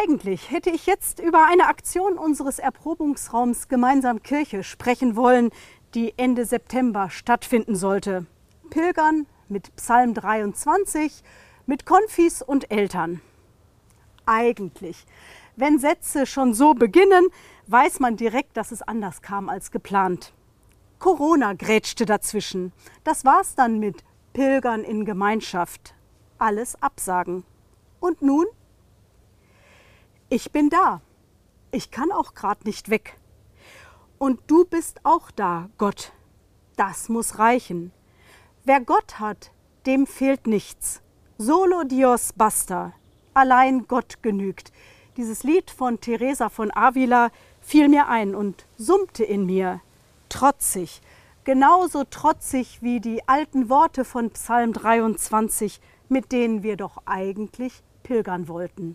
Eigentlich hätte ich jetzt über eine Aktion unseres Erprobungsraums Gemeinsam Kirche sprechen wollen, die Ende September stattfinden sollte. Pilgern mit Psalm 23, mit Konfis und Eltern. Eigentlich. Wenn Sätze schon so beginnen, weiß man direkt, dass es anders kam als geplant. Corona grätschte dazwischen. Das war's dann mit Pilgern in Gemeinschaft. Alles absagen. Und nun? Ich bin da. Ich kann auch grad nicht weg. Und du bist auch da, Gott. Das muss reichen. Wer Gott hat, dem fehlt nichts. Solo Dios basta. Allein Gott genügt. Dieses Lied von Teresa von Avila fiel mir ein und summte in mir. Trotzig, genauso trotzig wie die alten Worte von Psalm 23, mit denen wir doch eigentlich pilgern wollten.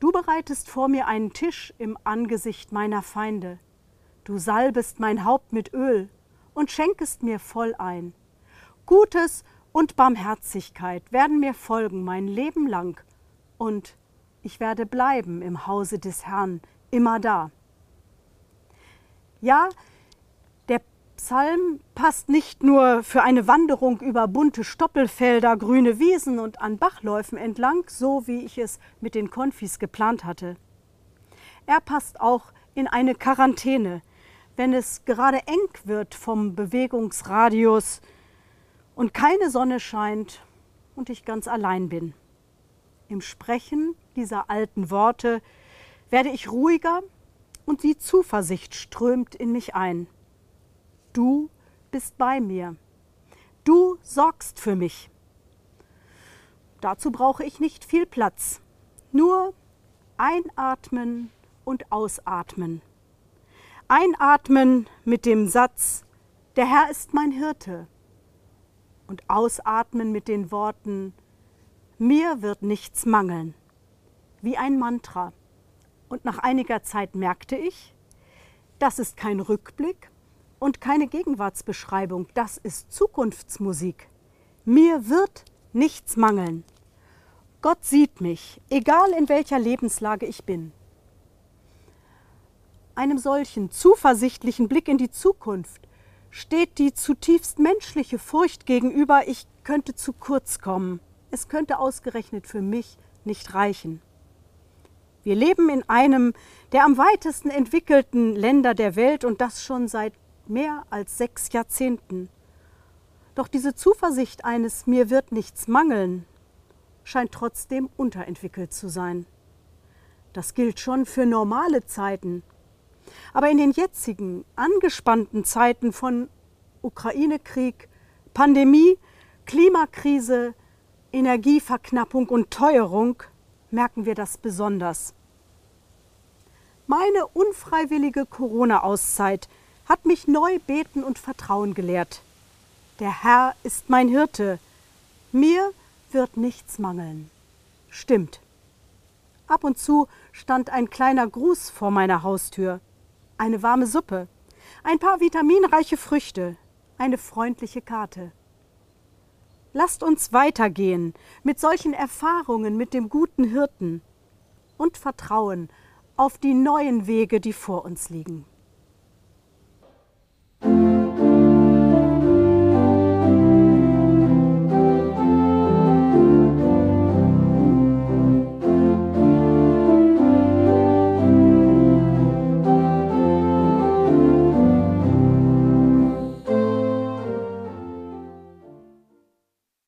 Du bereitest vor mir einen Tisch im Angesicht meiner Feinde. Du salbest mein Haupt mit Öl, und schenkest mir voll ein. Gutes und Barmherzigkeit werden mir folgen mein Leben lang, und ich werde bleiben im Hause des Herrn, immer da. Ja, Psalm passt nicht nur für eine Wanderung über bunte Stoppelfelder, grüne Wiesen und an Bachläufen entlang, so wie ich es mit den Konfis geplant hatte. Er passt auch in eine Quarantäne, wenn es gerade eng wird vom Bewegungsradius und keine Sonne scheint und ich ganz allein bin. Im Sprechen dieser alten Worte werde ich ruhiger und die Zuversicht strömt in mich ein. Du bist bei mir. Du sorgst für mich. Dazu brauche ich nicht viel Platz. Nur einatmen und ausatmen. Einatmen mit dem Satz, der Herr ist mein Hirte. Und ausatmen mit den Worten, mir wird nichts mangeln. Wie ein Mantra. Und nach einiger Zeit merkte ich, das ist kein Rückblick und keine Gegenwartsbeschreibung, das ist Zukunftsmusik. Mir wird nichts mangeln. Gott sieht mich, egal in welcher Lebenslage ich bin einem solchen zuversichtlichen Blick in die Zukunft steht die zutiefst menschliche Furcht gegenüber, ich könnte zu kurz kommen, es könnte ausgerechnet für mich nicht reichen. Wir leben in einem der am weitesten entwickelten Länder der Welt und das schon seit mehr als sechs Jahrzehnten. Doch diese Zuversicht eines mir wird nichts mangeln scheint trotzdem unterentwickelt zu sein. Das gilt schon für normale Zeiten, aber in den jetzigen angespannten Zeiten von Ukraine-Krieg, Pandemie, Klimakrise, Energieverknappung und Teuerung merken wir das besonders. Meine unfreiwillige Corona-Auszeit hat mich neu beten und Vertrauen gelehrt. Der Herr ist mein Hirte, mir wird nichts mangeln. Stimmt. Ab und zu stand ein kleiner Gruß vor meiner Haustür eine warme Suppe, ein paar vitaminreiche Früchte, eine freundliche Karte. Lasst uns weitergehen mit solchen Erfahrungen mit dem guten Hirten und vertrauen auf die neuen Wege, die vor uns liegen.